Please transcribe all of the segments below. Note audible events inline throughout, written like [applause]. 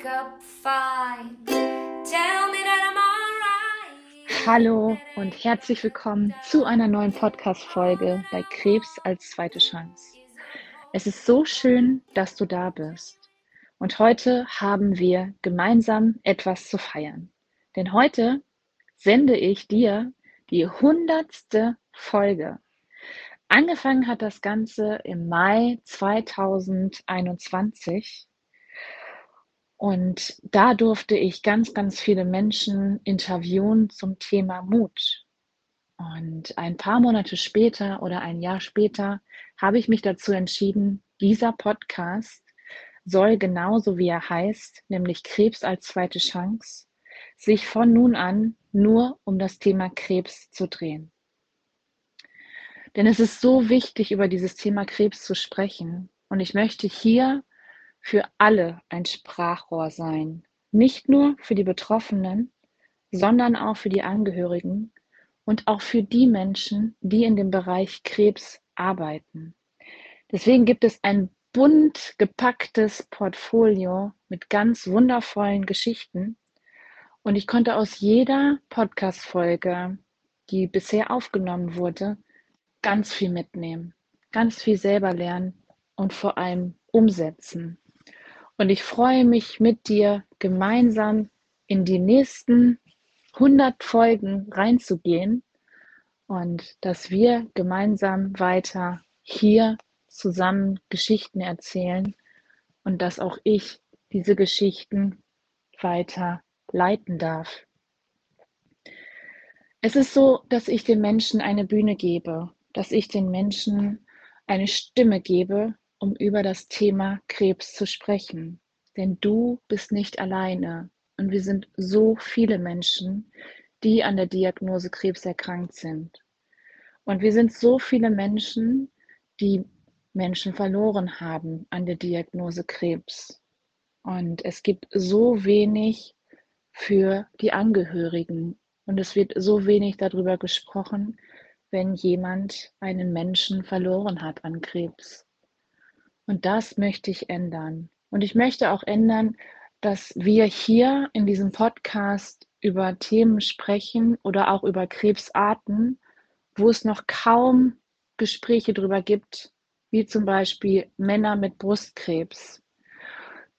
wake up fine. Tell me that I'm alright. Hallo und herzlich willkommen zu einer neuen Podcast-Folge bei Krebs als zweite Chance. Es ist so schön, dass du da bist. Und heute haben wir gemeinsam etwas zu feiern. Denn heute sende ich dir die hundertste Folge. Angefangen hat das Ganze im Mai 2021 und da durfte ich ganz, ganz viele Menschen interviewen zum Thema Mut. Und ein paar Monate später oder ein Jahr später habe ich mich dazu entschieden, dieser Podcast soll genauso wie er heißt, nämlich Krebs als zweite Chance, sich von nun an nur um das Thema Krebs zu drehen. Denn es ist so wichtig, über dieses Thema Krebs zu sprechen. Und ich möchte hier für alle ein Sprachrohr sein. Nicht nur für die Betroffenen, sondern auch für die Angehörigen und auch für die Menschen, die in dem Bereich Krebs arbeiten. Deswegen gibt es ein bunt gepacktes Portfolio mit ganz wundervollen Geschichten. Und ich konnte aus jeder Podcast-Folge, die bisher aufgenommen wurde, ganz viel mitnehmen, ganz viel selber lernen und vor allem umsetzen. Und ich freue mich mit dir gemeinsam in die nächsten 100 Folgen reinzugehen und dass wir gemeinsam weiter hier zusammen Geschichten erzählen und dass auch ich diese Geschichten weiter leiten darf. Es ist so, dass ich den Menschen eine Bühne gebe, dass ich den Menschen eine Stimme gebe, um über das Thema Krebs zu sprechen. Denn du bist nicht alleine und wir sind so viele Menschen, die an der Diagnose Krebs erkrankt sind. Und wir sind so viele Menschen, die Menschen verloren haben an der Diagnose Krebs. Und es gibt so wenig für die Angehörigen. Und es wird so wenig darüber gesprochen, wenn jemand einen Menschen verloren hat an Krebs. Und das möchte ich ändern. Und ich möchte auch ändern, dass wir hier in diesem Podcast über Themen sprechen oder auch über Krebsarten, wo es noch kaum Gespräche darüber gibt, wie zum Beispiel Männer mit Brustkrebs.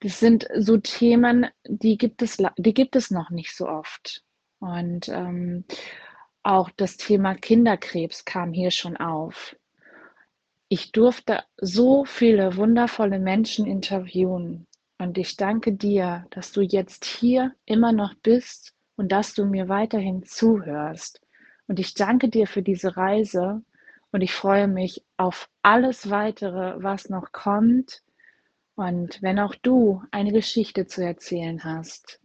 Das sind so Themen, die gibt es, die gibt es noch nicht so oft. Und ähm, auch das Thema Kinderkrebs kam hier schon auf. Ich durfte so viele wundervolle Menschen interviewen und ich danke dir, dass du jetzt hier immer noch bist und dass du mir weiterhin zuhörst. Und ich danke dir für diese Reise und ich freue mich auf alles weitere, was noch kommt. Und wenn auch du eine Geschichte zu erzählen hast,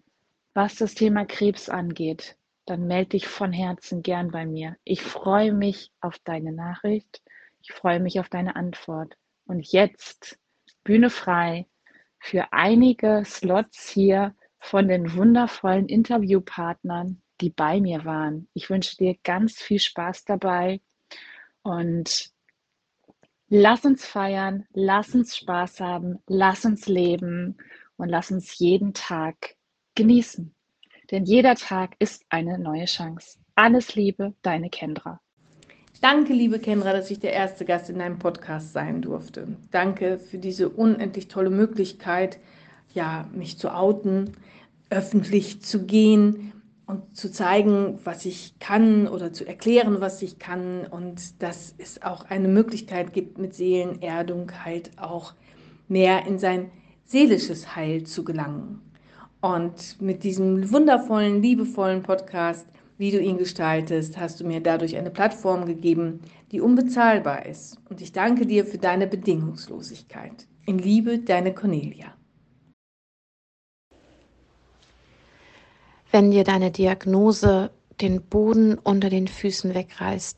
was das Thema Krebs angeht, dann melde dich von Herzen gern bei mir. Ich freue mich auf deine Nachricht ich freue mich auf deine Antwort. Und jetzt Bühne frei für einige Slots hier von den wundervollen Interviewpartnern, die bei mir waren. Ich wünsche dir ganz viel Spaß dabei und lass uns feiern, lass uns Spaß haben, lass uns leben und lass uns jeden Tag genießen. Denn jeder Tag ist eine neue Chance. Alles Liebe, deine Kendra. Danke, liebe Kendra, dass ich der erste Gast in deinem Podcast sein durfte. Danke für diese unendlich tolle Möglichkeit, ja, mich zu outen, öffentlich zu gehen und zu zeigen, was ich kann oder zu erklären, was ich kann und dass es auch eine Möglichkeit gibt, mit Seelenerdung halt auch mehr in sein seelisches Heil zu gelangen. Und mit diesem wundervollen, liebevollen Podcast wie du ihn gestaltest, hast du mir dadurch eine Plattform gegeben, die unbezahlbar ist. Und ich danke dir für deine Bedingungslosigkeit. In Liebe, deine Cornelia. Wenn dir deine Diagnose den Boden unter den Füßen wegreißt,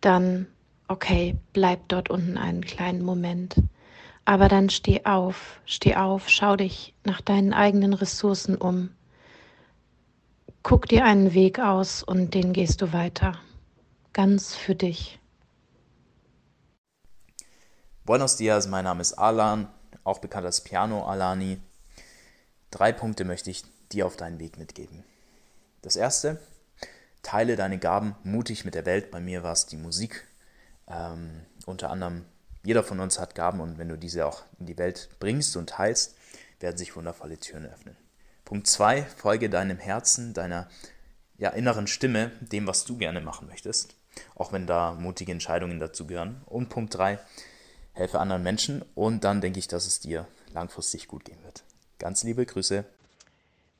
dann okay, bleib dort unten einen kleinen Moment. Aber dann steh auf, steh auf, schau dich nach deinen eigenen Ressourcen um Guck dir einen Weg aus und den gehst du weiter. Ganz für dich. Buenos dias, mein Name ist Alan, auch bekannt als Piano Alani. Drei Punkte möchte ich dir auf deinen Weg mitgeben. Das erste, teile deine Gaben mutig mit der Welt. Bei mir war es die Musik. Ähm, unter anderem, jeder von uns hat Gaben und wenn du diese auch in die Welt bringst und teilst, werden sich wundervolle Türen öffnen. Punkt zwei, folge deinem Herzen, deiner ja, inneren Stimme, dem, was du gerne machen möchtest, auch wenn da mutige Entscheidungen dazu gehören. Und Punkt drei, helfe anderen Menschen und dann denke ich, dass es dir langfristig gut gehen wird. Ganz liebe Grüße.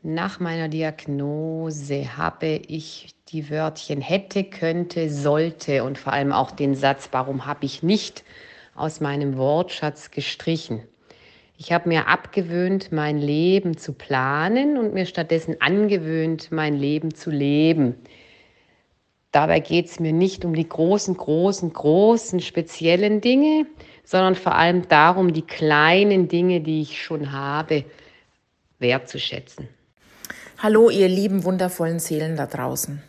Nach meiner Diagnose habe ich die Wörtchen hätte, könnte, sollte und vor allem auch den Satz, warum habe ich nicht aus meinem Wortschatz gestrichen. Ich habe mir abgewöhnt, mein Leben zu planen und mir stattdessen angewöhnt, mein Leben zu leben. Dabei geht es mir nicht um die großen, großen, großen, speziellen Dinge, sondern vor allem darum, die kleinen Dinge, die ich schon habe, wertzuschätzen. Hallo, ihr lieben, wundervollen Seelen da draußen.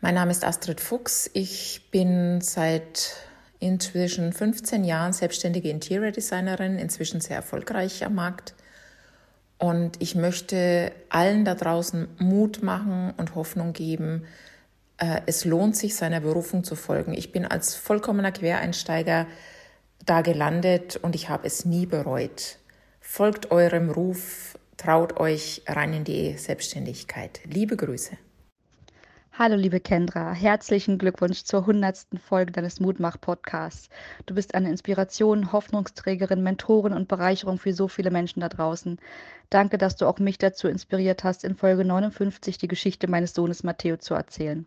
Mein Name ist Astrid Fuchs. Ich bin seit inzwischen 15 Jahren selbstständige Interior Designerin, inzwischen sehr erfolgreich am Markt. Und ich möchte allen da draußen Mut machen und Hoffnung geben. Äh, es lohnt sich, seiner Berufung zu folgen. Ich bin als vollkommener Quereinsteiger da gelandet und ich habe es nie bereut. Folgt eurem Ruf, traut euch rein in die Selbstständigkeit. Liebe Grüße. Hallo liebe Kendra, herzlichen Glückwunsch zur hundertsten Folge deines Mutmach-Podcasts. Du bist eine Inspiration, Hoffnungsträgerin, Mentorin und Bereicherung für so viele Menschen da draußen. Danke, dass du auch mich dazu inspiriert hast, in Folge 59 die Geschichte meines Sohnes Matteo zu erzählen.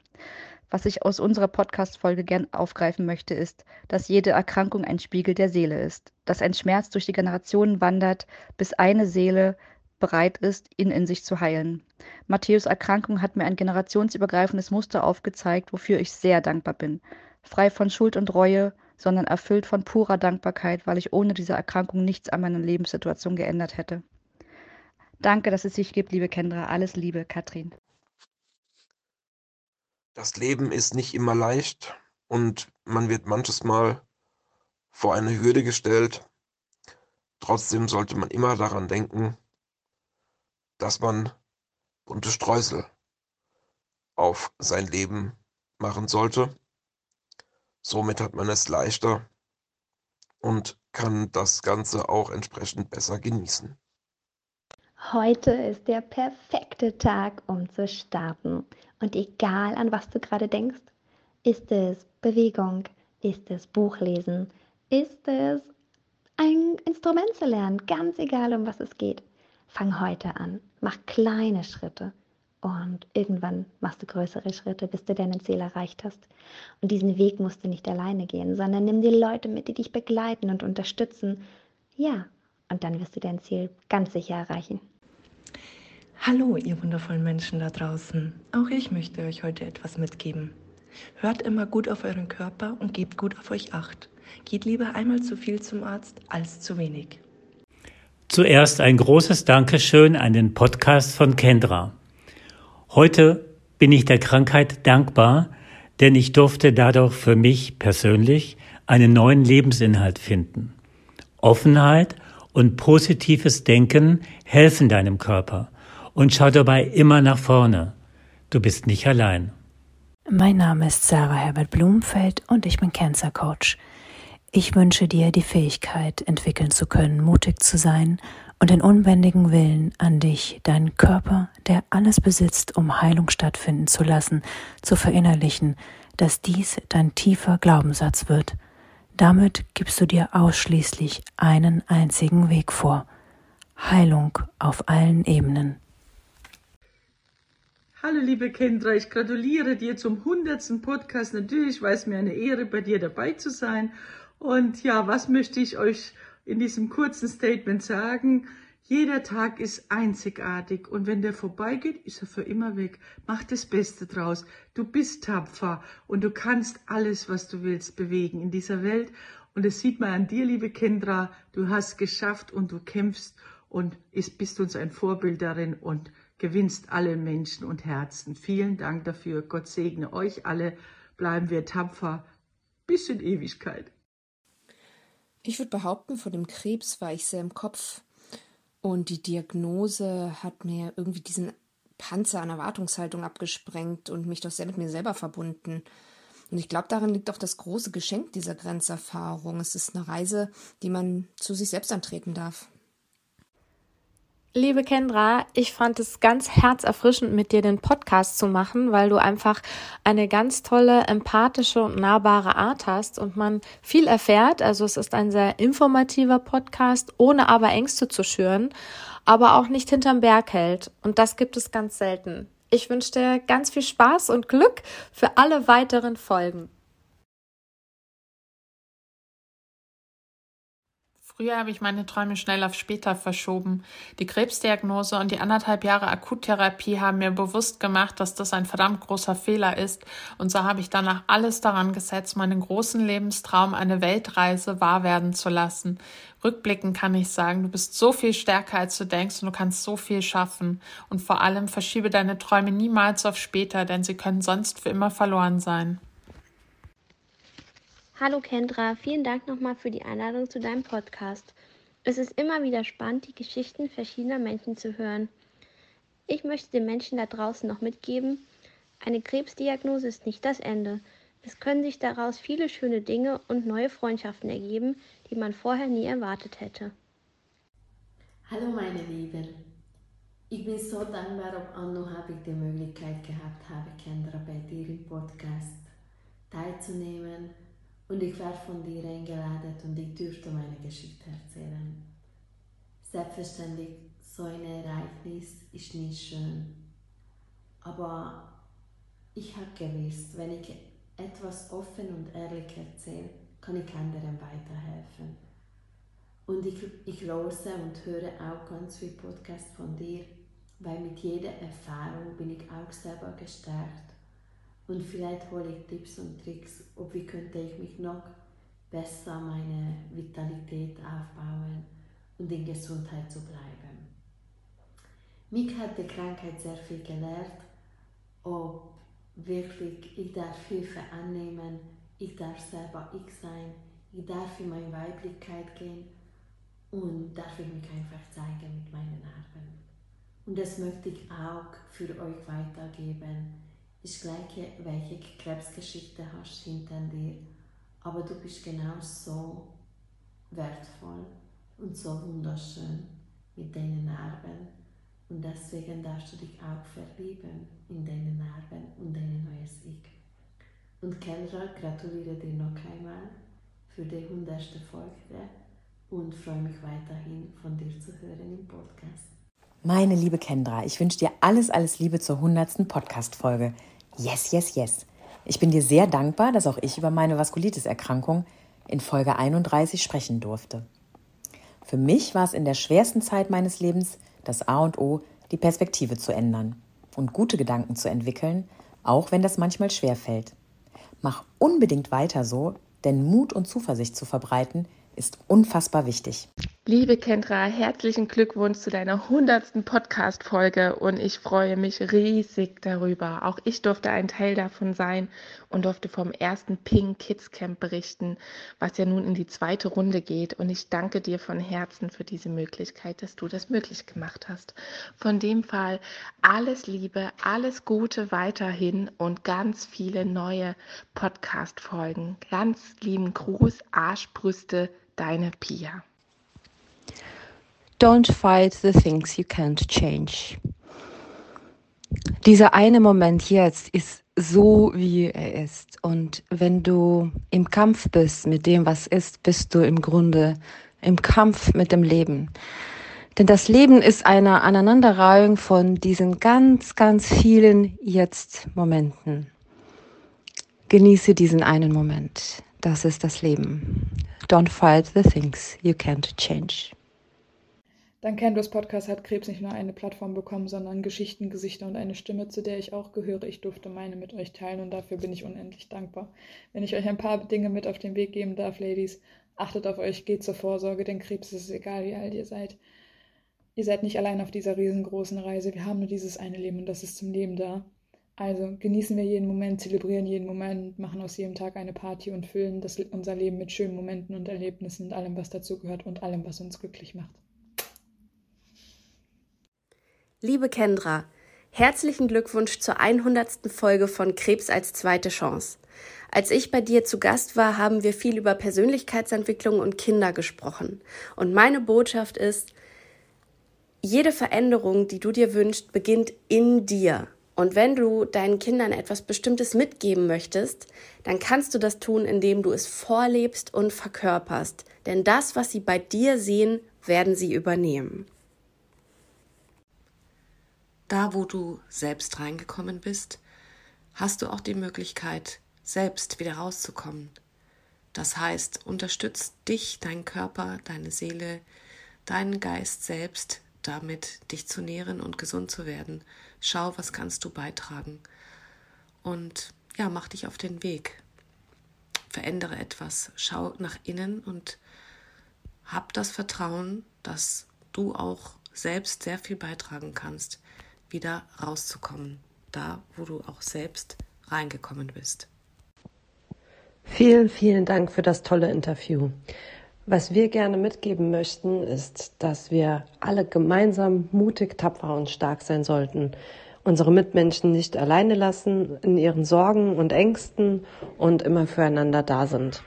Was ich aus unserer Podcast-Folge gern aufgreifen möchte, ist, dass jede Erkrankung ein Spiegel der Seele ist, dass ein Schmerz durch die Generationen wandert, bis eine Seele bereit ist, ihn in sich zu heilen. Matthäus Erkrankung hat mir ein generationsübergreifendes Muster aufgezeigt, wofür ich sehr dankbar bin. Frei von Schuld und Reue, sondern erfüllt von purer Dankbarkeit, weil ich ohne diese Erkrankung nichts an meiner Lebenssituation geändert hätte. Danke, dass es sich gibt, liebe Kendra. Alles Liebe, Katrin. Das Leben ist nicht immer leicht und man wird manches Mal vor eine Hürde gestellt. Trotzdem sollte man immer daran denken, dass man bunte Streusel auf sein Leben machen sollte. Somit hat man es leichter und kann das Ganze auch entsprechend besser genießen. Heute ist der perfekte Tag, um zu starten. Und egal an was du gerade denkst, ist es Bewegung, ist es Buchlesen, ist es ein Instrument zu lernen, ganz egal um was es geht. Fang heute an, mach kleine Schritte und irgendwann machst du größere Schritte, bis du dein Ziel erreicht hast. Und diesen Weg musst du nicht alleine gehen, sondern nimm dir Leute mit, die dich begleiten und unterstützen. Ja, und dann wirst du dein Ziel ganz sicher erreichen. Hallo, ihr wundervollen Menschen da draußen. Auch ich möchte euch heute etwas mitgeben. Hört immer gut auf euren Körper und gebt gut auf euch acht. Geht lieber einmal zu viel zum Arzt als zu wenig. Zuerst ein großes Dankeschön an den Podcast von Kendra. Heute bin ich der Krankheit dankbar, denn ich durfte dadurch für mich persönlich einen neuen Lebensinhalt finden. Offenheit und positives Denken helfen deinem Körper und schau dabei immer nach vorne. Du bist nicht allein. Mein Name ist Sarah Herbert Blumenfeld und ich bin Cancer Coach. Ich wünsche dir die Fähigkeit entwickeln zu können, mutig zu sein und den unbändigen Willen an dich, deinen Körper, der alles besitzt, um Heilung stattfinden zu lassen, zu verinnerlichen, dass dies dein tiefer Glaubenssatz wird. Damit gibst du dir ausschließlich einen einzigen Weg vor. Heilung auf allen Ebenen. Hallo liebe Kendra, ich gratuliere dir zum hundertsten Podcast. Natürlich war es mir eine Ehre, bei dir dabei zu sein und ja, was möchte ich euch in diesem kurzen Statement sagen? Jeder Tag ist einzigartig und wenn der vorbeigeht, ist er für immer weg. Mach das Beste draus. Du bist tapfer und du kannst alles, was du willst, bewegen in dieser Welt. Und das sieht man an dir, liebe Kendra. Du hast geschafft und du kämpfst und bist uns ein Vorbild darin und gewinnst alle Menschen und Herzen. Vielen Dank dafür. Gott segne euch alle. Bleiben wir tapfer bis in Ewigkeit. Ich würde behaupten, vor dem Krebs war ich sehr im Kopf. Und die Diagnose hat mir irgendwie diesen Panzer an Erwartungshaltung abgesprengt und mich doch sehr mit mir selber verbunden. Und ich glaube, darin liegt auch das große Geschenk dieser Grenzerfahrung. Es ist eine Reise, die man zu sich selbst antreten darf. Liebe Kendra, ich fand es ganz herzerfrischend, mit dir den Podcast zu machen, weil du einfach eine ganz tolle, empathische und nahbare Art hast und man viel erfährt. Also es ist ein sehr informativer Podcast, ohne aber Ängste zu schüren, aber auch nicht hinterm Berg hält. Und das gibt es ganz selten. Ich wünsche dir ganz viel Spaß und Glück für alle weiteren Folgen. Früher habe ich meine Träume schnell auf später verschoben. Die Krebsdiagnose und die anderthalb Jahre Akuttherapie haben mir bewusst gemacht, dass das ein verdammt großer Fehler ist. Und so habe ich danach alles daran gesetzt, meinen großen Lebenstraum, eine Weltreise wahr werden zu lassen. Rückblickend kann ich sagen, du bist so viel stärker, als du denkst und du kannst so viel schaffen. Und vor allem verschiebe deine Träume niemals auf später, denn sie können sonst für immer verloren sein. Hallo Kendra, vielen Dank nochmal für die Einladung zu deinem Podcast. Es ist immer wieder spannend, die Geschichten verschiedener Menschen zu hören. Ich möchte den Menschen da draußen noch mitgeben, eine Krebsdiagnose ist nicht das Ende. Es können sich daraus viele schöne Dinge und neue Freundschaften ergeben, die man vorher nie erwartet hätte. Hallo meine Lieben, ich bin so dankbar, ob Anno habe ich die Möglichkeit gehabt habe, Kendra bei dir im Podcast teilzunehmen und ich war von dir eingeladen und ich durfte meine Geschichte erzählen. Selbstverständlich, so ein Ereignis ist nicht schön, aber ich habe gewusst, wenn ich etwas offen und ehrlich erzähle, kann ich anderen weiterhelfen. Und ich, ich lose und höre auch ganz viel Podcast von dir, weil mit jeder Erfahrung bin ich auch selber gestärkt und vielleicht hole ich Tipps und Tricks, ob wie könnte ich mich noch besser meine Vitalität aufbauen und in Gesundheit zu bleiben. Mich hat die Krankheit sehr viel gelehrt, ob wirklich ich darf Hilfe annehmen, ich darf selber ich sein, ich darf in meine Weiblichkeit gehen und darf ich mich einfach zeigen mit meinen Narben. Und das möchte ich auch für euch weitergeben ist gleich, welche Krebsgeschichte hast hinter dir, aber du bist genau so wertvoll und so wunderschön mit deinen Narben und deswegen darfst du dich auch verlieben in deine Narben und dein neues Ich. Und Kendra, gratuliere dir noch einmal für die hundertste Folge und freue mich weiterhin von dir zu hören im Podcast. Meine liebe Kendra, ich wünsche dir alles, alles Liebe zur hundertsten Podcast-Folge. Yes, yes, yes. Ich bin dir sehr dankbar, dass auch ich über meine Vaskulitis-Erkrankung in Folge 31 sprechen durfte. Für mich war es in der schwersten Zeit meines Lebens das A und O, die Perspektive zu ändern und gute Gedanken zu entwickeln, auch wenn das manchmal schwer fällt. Mach unbedingt weiter so, denn Mut und Zuversicht zu verbreiten ist unfassbar wichtig. Liebe Kendra, herzlichen Glückwunsch zu deiner hundertsten Podcast-Folge und ich freue mich riesig darüber. Auch ich durfte ein Teil davon sein und durfte vom ersten Pink Kids Camp berichten, was ja nun in die zweite Runde geht. Und ich danke dir von Herzen für diese Möglichkeit, dass du das möglich gemacht hast. Von dem Fall alles Liebe, alles Gute weiterhin und ganz viele neue Podcast-Folgen. Ganz lieben Gruß, Arschbrüste, deine Pia. Don't fight the things you can't change. Dieser eine Moment jetzt ist so, wie er ist. Und wenn du im Kampf bist mit dem, was ist, bist du im Grunde im Kampf mit dem Leben. Denn das Leben ist eine Aneinanderreihung von diesen ganz, ganz vielen Jetzt-Momenten. Genieße diesen einen Moment. Das ist das Leben. Don't fight the things you can't change. Dank Canvas Podcast hat Krebs nicht nur eine Plattform bekommen, sondern Geschichten, Gesichter und eine Stimme, zu der ich auch gehöre. Ich durfte meine mit euch teilen und dafür bin ich unendlich dankbar. Wenn ich euch ein paar Dinge mit auf den Weg geben darf, Ladies, achtet auf euch, geht zur Vorsorge, denn Krebs ist egal, wie alt ihr seid. Ihr seid nicht allein auf dieser riesengroßen Reise. Wir haben nur dieses eine Leben und das ist zum Leben da. Also genießen wir jeden Moment, zelebrieren jeden Moment, machen aus jedem Tag eine Party und füllen das, unser Leben mit schönen Momenten und Erlebnissen und allem, was dazugehört und allem, was uns glücklich macht. Liebe Kendra, herzlichen Glückwunsch zur 100. Folge von Krebs als zweite Chance. Als ich bei dir zu Gast war, haben wir viel über Persönlichkeitsentwicklung und Kinder gesprochen. Und meine Botschaft ist, jede Veränderung, die du dir wünschst, beginnt in dir. Und wenn du deinen Kindern etwas Bestimmtes mitgeben möchtest, dann kannst du das tun, indem du es vorlebst und verkörperst. Denn das, was sie bei dir sehen, werden sie übernehmen. Da, wo du selbst reingekommen bist, hast du auch die Möglichkeit, selbst wieder rauszukommen. Das heißt, unterstützt dich, dein Körper, deine Seele, deinen Geist selbst damit, dich zu nähren und gesund zu werden. Schau, was kannst du beitragen. Und ja, mach dich auf den Weg. Verändere etwas. Schau nach innen und hab das Vertrauen, dass du auch selbst sehr viel beitragen kannst, wieder rauszukommen, da wo du auch selbst reingekommen bist. Vielen, vielen Dank für das tolle Interview. Was wir gerne mitgeben möchten, ist, dass wir alle gemeinsam mutig, tapfer und stark sein sollten, unsere Mitmenschen nicht alleine lassen in ihren Sorgen und Ängsten und immer füreinander da sind.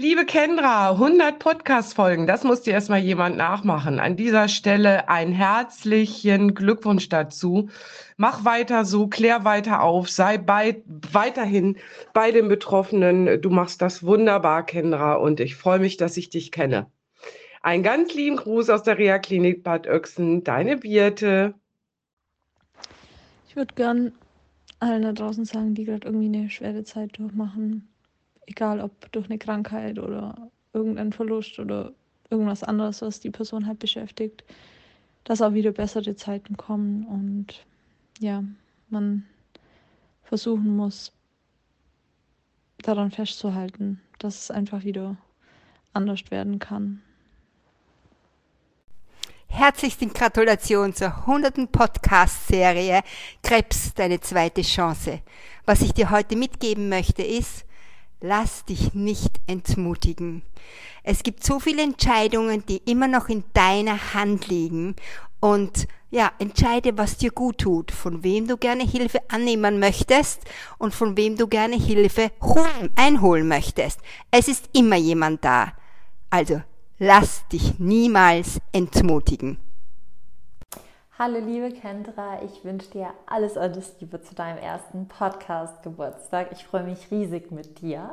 Liebe Kendra, 100 Podcast-Folgen, das muss dir erstmal jemand nachmachen. An dieser Stelle einen herzlichen Glückwunsch dazu. Mach weiter so, klär weiter auf, sei bei, weiterhin bei den Betroffenen. Du machst das wunderbar, Kendra, und ich freue mich, dass ich dich kenne. Einen ganz lieben Gruß aus der Reha-Klinik Bad Oechsen, deine Birte. Ich würde gern allen da draußen sagen, die gerade irgendwie eine schwere Zeit durchmachen, egal ob durch eine Krankheit oder irgendein Verlust oder irgendwas anderes, was die Person halt beschäftigt, dass auch wieder bessere Zeiten kommen und ja, man versuchen muss, daran festzuhalten, dass es einfach wieder anders werden kann. Herzlichste Gratulation zur 100. Podcast-Serie Krebs, deine zweite Chance. Was ich dir heute mitgeben möchte ist, Lass dich nicht entmutigen. Es gibt so viele Entscheidungen, die immer noch in deiner Hand liegen. Und ja, entscheide, was dir gut tut, von wem du gerne Hilfe annehmen möchtest und von wem du gerne Hilfe holen, einholen möchtest. Es ist immer jemand da. Also, lass dich niemals entmutigen. Hallo liebe Kendra, ich wünsche dir alles, alles Liebe zu deinem ersten Podcast-Geburtstag. Ich freue mich riesig mit dir.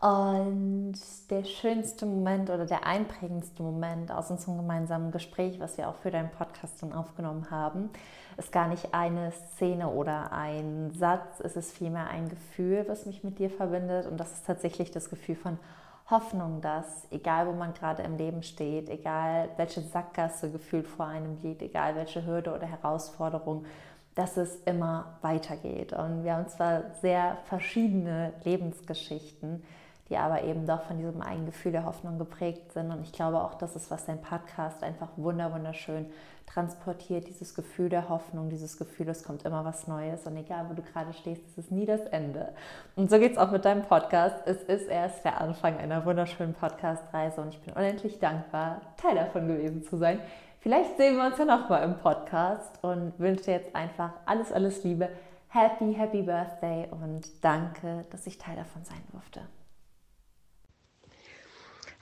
Und der schönste Moment oder der einprägendste Moment aus unserem gemeinsamen Gespräch, was wir auch für deinen Podcast dann aufgenommen haben, ist gar nicht eine Szene oder ein Satz, es ist vielmehr ein Gefühl, was mich mit dir verbindet. Und das ist tatsächlich das Gefühl von Hoffnung, dass egal wo man gerade im Leben steht, egal welche Sackgasse gefühlt vor einem liegt, egal welche Hürde oder Herausforderung, dass es immer weitergeht. Und wir haben zwar sehr verschiedene Lebensgeschichten, die aber eben doch von diesem einen Gefühl der Hoffnung geprägt sind. Und ich glaube auch, das ist, was dein Podcast einfach wunderschön transportiert, dieses Gefühl der Hoffnung, dieses Gefühl, es kommt immer was Neues und egal, wo du gerade stehst, es ist nie das Ende. Und so geht es auch mit deinem Podcast. Es ist erst der Anfang einer wunderschönen Podcast-Reise und ich bin unendlich dankbar, Teil davon gewesen zu sein. Vielleicht sehen wir uns ja nochmal im Podcast und wünsche dir jetzt einfach alles, alles Liebe. Happy, happy Birthday und danke, dass ich Teil davon sein durfte.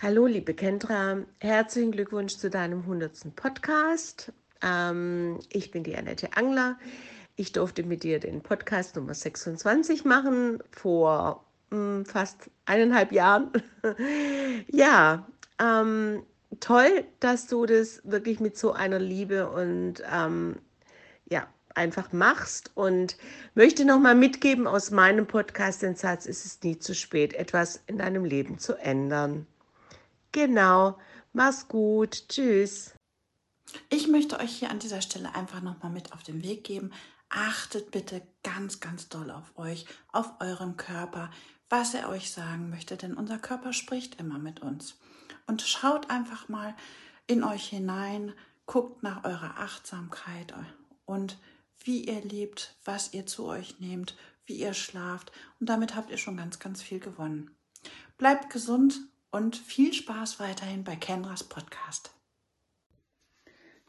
Hallo, liebe Kendra, herzlichen Glückwunsch zu deinem 100. Podcast. Ähm, ich bin die Annette Angler. Ich durfte mit dir den Podcast Nummer 26 machen vor mh, hm, fast eineinhalb Jahren. [laughs] ja, ähm, toll, dass du das wirklich mit so einer Liebe und ähm, ja, einfach machst und möchte nochmal mitgeben aus meinem Podcast den Satz, es ist nie zu spät, etwas in deinem Leben zu ändern. Genau, mach's gut, tschüss. Ich möchte euch hier an dieser Stelle einfach nochmal mit auf den Weg geben. Achtet bitte ganz, ganz doll auf euch, auf euren Körper, was er euch sagen möchte, denn unser Körper spricht immer mit uns. Und schaut einfach mal in euch hinein, guckt nach eurer Achtsamkeit und wie ihr lebt, was ihr zu euch nehmt, wie ihr schlaft. Und damit habt ihr schon ganz, ganz viel gewonnen. Bleibt gesund und viel Spaß weiterhin bei Kendras Podcast.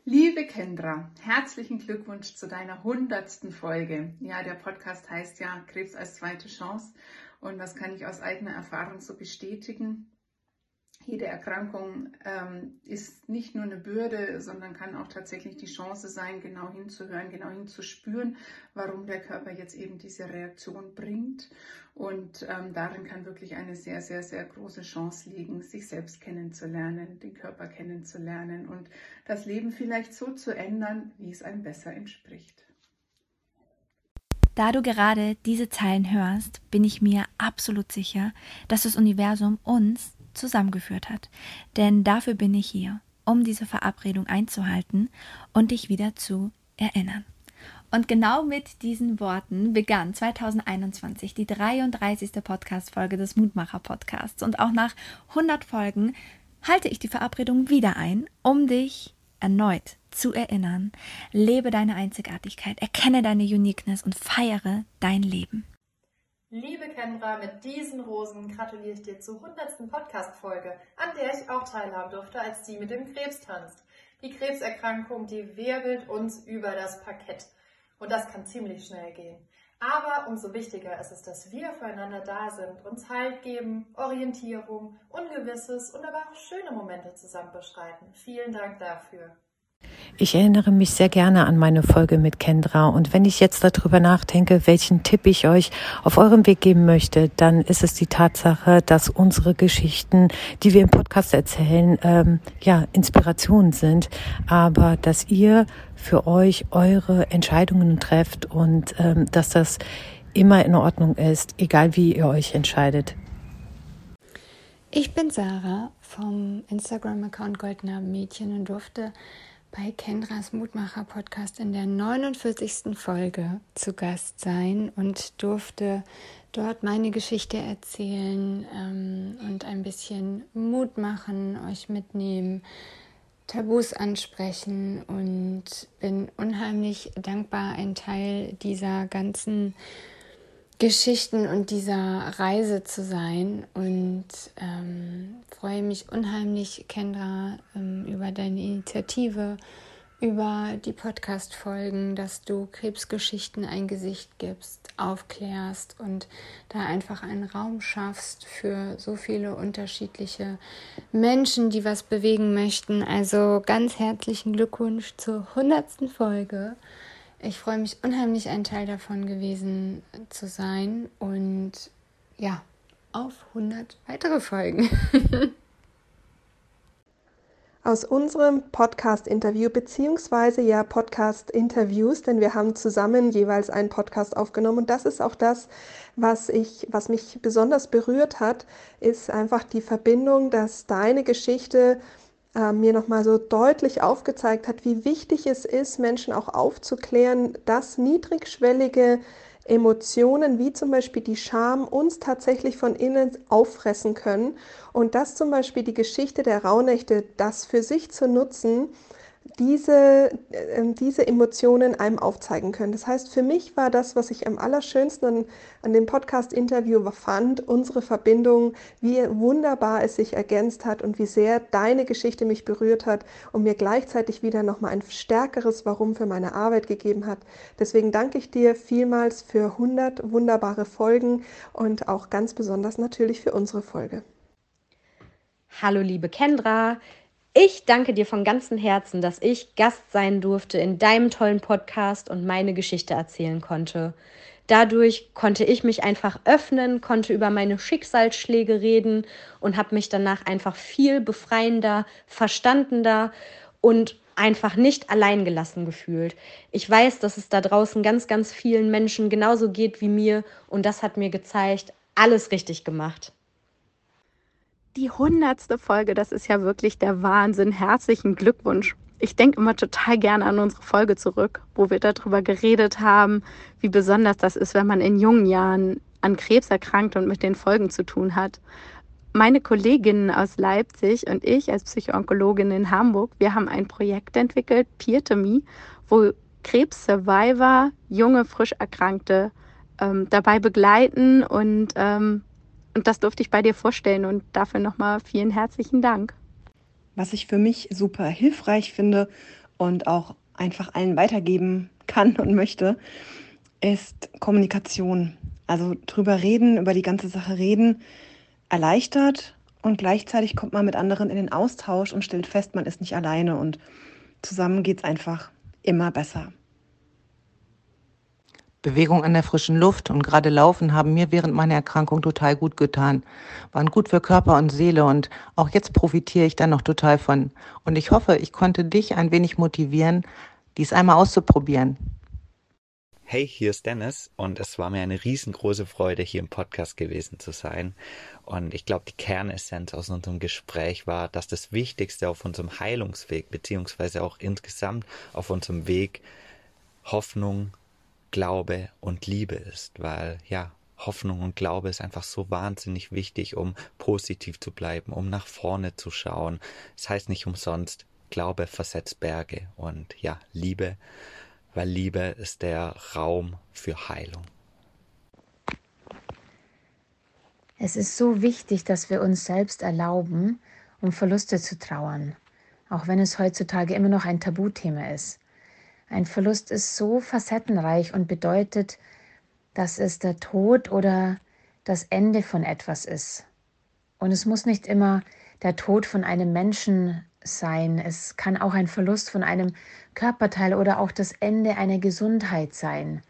Liebe Kendra, herzlichen Glückwunsch zu deiner hundertsten Folge. Ja, der Podcast heißt ja Krebs als zweite Chance und das kann ich aus eigener Erfahrung so bestätigen. Jede Erkrankung ähm, ist nicht nur eine Bürde, sondern kann auch tatsächlich die Chance sein, genau hinzuhören, genau hinzuspüren, warum der Körper jetzt eben diese Reaktion bringt. Und ähm, darin kann wirklich eine sehr, sehr, sehr große Chance liegen, sich selbst kennenzulernen, den Körper kennenzulernen und das Leben vielleicht so zu ändern, wie es einem besser entspricht. Da du gerade diese Zeilen hörst, bin ich mir absolut sicher, dass das Universum uns zusammengeführt hat. Denn dafür bin ich hier, um diese Verabredung einzuhalten und dich wieder zu erinnern. Und genau mit diesen Worten begann 2021 die 33. Podcast-Folge des Mutmacher-Podcasts. Und auch nach 100 Folgen halte ich die Verabredung wieder ein, um dich erneut zu erinnern. Lebe deine Einzigartigkeit, erkenne deine Uniqueness und feiere dein Leben. Liebe Kendra, mit diesen Rosen gratuliere ich dir zur 100. Podcast-Folge, an der ich auch teilhaben durfte, als sie mit dem Krebs tanzt. Die Krebserkrankung, die wirbelt uns über das Parkett. Und das kann ziemlich schnell gehen. Aber umso wichtiger ist es, dass wir füreinander da sind, uns Halt geben, Orientierung, Ungewisses und aber auch schöne Momente zusammen bestreiten. Vielen Dank dafür. Ich erinnere mich sehr gerne an meine Folge mit Kendra und wenn ich jetzt darüber nachdenke, welchen Tipp ich euch auf eurem Weg geben möchte, dann ist es die Tatsache, dass unsere Geschichten, die wir im Podcast erzählen, ähm, ja Inspirationen sind, aber dass ihr für euch eure Entscheidungen trefft und ähm, dass das immer in Ordnung ist, egal wie ihr euch entscheidet. Ich bin Sarah vom Instagram-Account Goldener Mädchen und durfte bei Kendras Mutmacher Podcast in der 49. Folge zu Gast sein und durfte dort meine Geschichte erzählen ähm, und ein bisschen Mut machen, euch mitnehmen, Tabus ansprechen und bin unheimlich dankbar, ein Teil dieser ganzen Geschichten und dieser Reise zu sein und ähm, freue mich unheimlich, Kendra, ähm, über deine Initiative, über die Podcast-Folgen, dass du Krebsgeschichten ein Gesicht gibst, aufklärst und da einfach einen Raum schaffst für so viele unterschiedliche Menschen, die was bewegen möchten. Also ganz herzlichen Glückwunsch zur hundertsten Folge. Ich freue mich unheimlich, ein Teil davon gewesen zu sein und ja, auf 100 weitere Folgen. [laughs] Aus unserem Podcast-Interview, beziehungsweise ja Podcast-Interviews, denn wir haben zusammen jeweils einen Podcast aufgenommen. Und das ist auch das, was ich, was mich besonders berührt hat, ist einfach die Verbindung, dass deine Geschichte äh, mir nochmal so deutlich aufgezeigt hat, wie wichtig es ist, Menschen auch aufzuklären, dass niedrigschwellige Emotionen wie zum Beispiel die Scham uns tatsächlich von innen auffressen können. Und dass zum Beispiel die Geschichte der Rauhnächte, das für sich zu nutzen, diese, äh, diese Emotionen einem aufzeigen können. Das heißt, für mich war das, was ich am allerschönsten an, an dem Podcast-Interview fand, unsere Verbindung, wie wunderbar es sich ergänzt hat und wie sehr deine Geschichte mich berührt hat und mir gleichzeitig wieder nochmal ein stärkeres Warum für meine Arbeit gegeben hat. Deswegen danke ich dir vielmals für 100 wunderbare Folgen und auch ganz besonders natürlich für unsere Folge. Hallo liebe Kendra, ich danke dir von ganzem Herzen, dass ich Gast sein durfte in deinem tollen Podcast und meine Geschichte erzählen konnte. Dadurch konnte ich mich einfach öffnen, konnte über meine Schicksalsschläge reden und habe mich danach einfach viel befreiender, verstandender und einfach nicht alleingelassen gefühlt. Ich weiß, dass es da draußen ganz, ganz vielen Menschen genauso geht wie mir und das hat mir gezeigt, alles richtig gemacht die hundertste Folge, das ist ja wirklich der Wahnsinn. Herzlichen Glückwunsch. Ich denke immer total gerne an unsere Folge zurück, wo wir darüber geredet haben, wie besonders das ist, wenn man in jungen Jahren an Krebs erkrankt und mit den Folgen zu tun hat. Meine Kolleginnen aus Leipzig und ich als Psychoonkologin in Hamburg, wir haben ein Projekt entwickelt, Peer to Me, wo Krebs-Survivor, junge, frisch Erkrankte ähm, dabei begleiten und ähm, und das durfte ich bei dir vorstellen und dafür nochmal vielen herzlichen Dank. Was ich für mich super hilfreich finde und auch einfach allen weitergeben kann [laughs] und möchte, ist Kommunikation. Also drüber reden, über die ganze Sache reden, erleichtert und gleichzeitig kommt man mit anderen in den Austausch und stellt fest, man ist nicht alleine und zusammen geht es einfach immer besser. Bewegung an der frischen Luft und gerade Laufen haben mir während meiner Erkrankung total gut getan. Waren gut für Körper und Seele und auch jetzt profitiere ich da noch total von. Und ich hoffe, ich konnte dich ein wenig motivieren, dies einmal auszuprobieren. Hey, hier ist Dennis und es war mir eine riesengroße Freude, hier im Podcast gewesen zu sein. Und ich glaube, die Kernessenz aus unserem Gespräch war, dass das Wichtigste auf unserem Heilungsweg, beziehungsweise auch insgesamt auf unserem Weg Hoffnung, Glaube und Liebe ist, weil ja, Hoffnung und Glaube ist einfach so wahnsinnig wichtig, um positiv zu bleiben, um nach vorne zu schauen. Es das heißt nicht umsonst, Glaube versetzt Berge und ja, Liebe, weil Liebe ist der Raum für Heilung. Es ist so wichtig, dass wir uns selbst erlauben, um Verluste zu trauern, auch wenn es heutzutage immer noch ein Tabuthema ist. Ein Verlust ist so facettenreich und bedeutet, dass es der Tod oder das Ende von etwas ist. Und es muss nicht immer der Tod von einem Menschen sein. Es kann auch ein Verlust von einem Körperteil oder auch das Ende einer Gesundheit sein.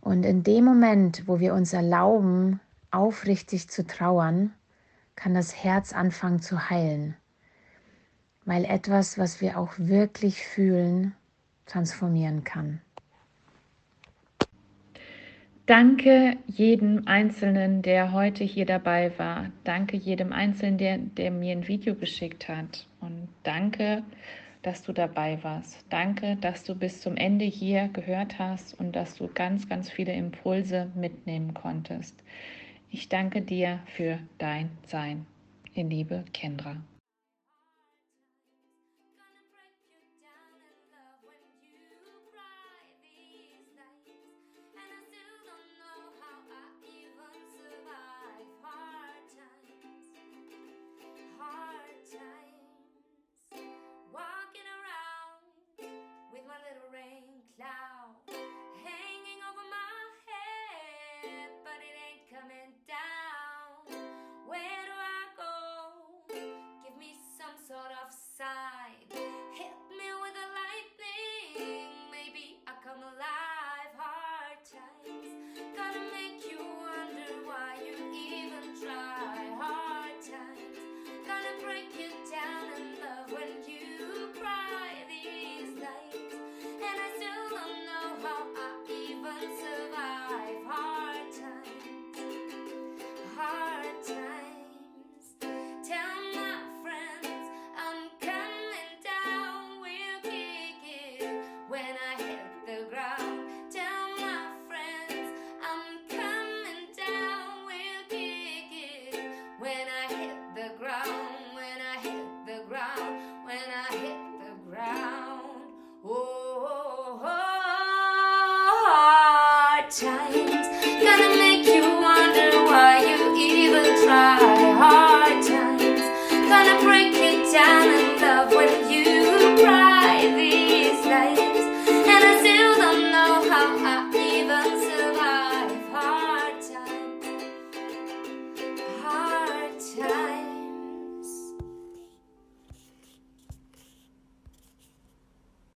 Und in dem Moment, wo wir uns erlauben, aufrichtig zu trauern, kann das Herz anfangen zu heilen. Weil etwas, was wir auch wirklich fühlen, transformieren kann. Danke jedem Einzelnen, der heute hier dabei war. Danke jedem Einzelnen, der, der mir ein Video geschickt hat. Und danke, dass du dabei warst. Danke, dass du bis zum Ende hier gehört hast und dass du ganz, ganz viele Impulse mitnehmen konntest. Ich danke dir für dein Sein. In Liebe, Kendra.